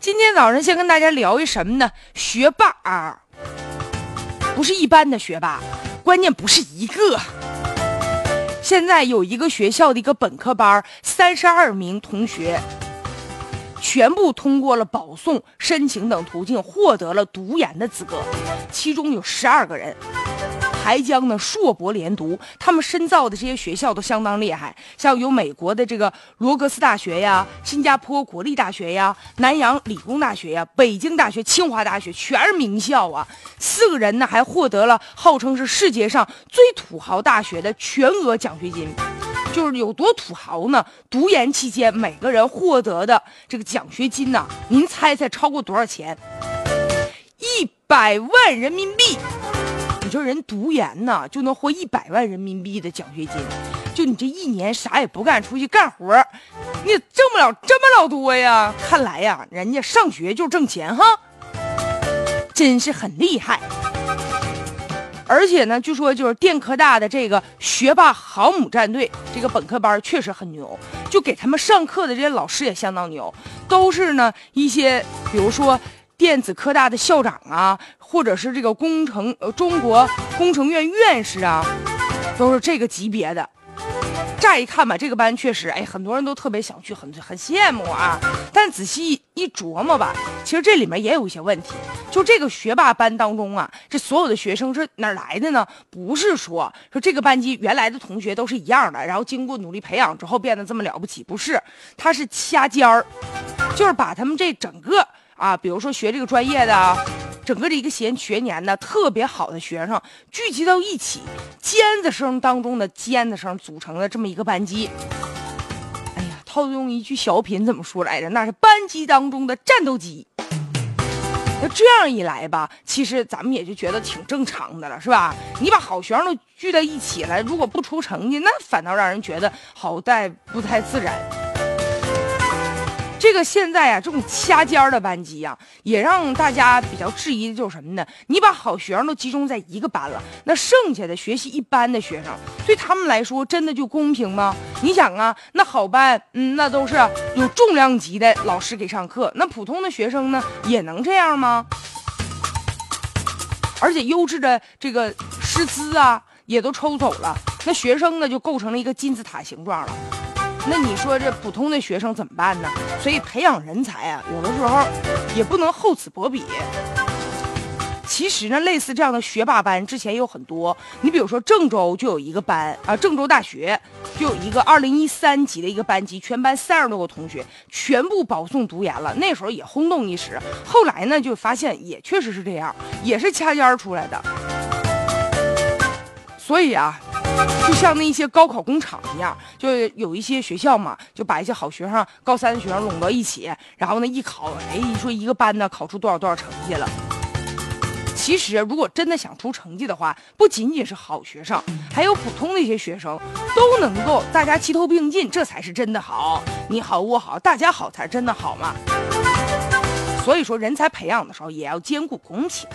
今天早上先跟大家聊一什么呢？学霸啊，不是一般的学霸，关键不是一个。现在有一个学校的一个本科班，三十二名同学全部通过了保送、申请等途径获得了读研的资格，其中有十二个人。还将呢硕博连读，他们深造的这些学校都相当厉害，像有美国的这个罗格斯大学呀、新加坡国立大学呀、南洋理工大学呀、北京大学、清华大学，全是名校啊。四个人呢还获得了号称是世界上最土豪大学的全额奖学金，就是有多土豪呢？读研期间每个人获得的这个奖学金呢，您猜猜超过多少钱？一百万人民币。你说人读研呢，就能获一百万人民币的奖学金，就你这一年啥也不干，出去干活，你也挣不了这么老多呀？看来呀，人家上学就挣钱哈，真是很厉害。而且呢，据说就是电科大的这个学霸航母战队，这个本科班确实很牛，就给他们上课的这些老师也相当牛，都是呢一些，比如说。电子科大的校长啊，或者是这个工程呃中国工程院院士啊，都是这个级别的。乍一看吧，这个班确实，哎，很多人都特别想去，很很羡慕啊。但仔细一琢磨吧，其实这里面也有一些问题。就这个学霸班当中啊，这所有的学生是哪来的呢？不是说说这个班级原来的同学都是一样的，然后经过努力培养之后变得这么了不起，不是，他是掐尖儿，就是把他们这整个。啊，比如说学这个专业的，整个这一个学学年的，特别好的学生聚集到一起，尖子生当中的尖子生组成的这么一个班级。哎呀，套用一句小品怎么说来着？那是班级当中的战斗机。那这样一来吧，其实咱们也就觉得挺正常的了，是吧？你把好学生都聚在一起了，如果不出成绩，那反倒让人觉得好在不太自然。这个现在啊，这种掐尖儿的班级呀，也让大家比较质疑的就是什么呢？你把好学生都集中在一个班了，那剩下的学习一般的学生，对他们来说真的就公平吗？你想啊，那好班，嗯，那都是有重量级的老师给上课，那普通的学生呢，也能这样吗？而且优质的这个师资啊，也都抽走了，那学生呢，就构成了一个金字塔形状了。那你说这普通的学生怎么办呢？所以培养人才啊，有的时候也不能厚此薄彼。其实呢，类似这样的学霸班之前有很多。你比如说郑州就有一个班啊，郑州大学就有一个二零一三级的一个班级，全班三十多个同学全部保送读研了。那时候也轰动一时。后来呢，就发现也确实是这样，也是掐尖儿出来的。所以啊。就像那些高考工厂一样，就有一些学校嘛，就把一些好学生、高三的学生拢到一起，然后呢一考，哎，一说一个班呢考出多少多少成绩了。其实，如果真的想出成绩的话，不仅仅是好学生，还有普通的一些学生，都能够大家齐头并进，这才是真的好。你好，我好，大家好才是真的好嘛。所以说，人才培养的时候也要兼顾公平。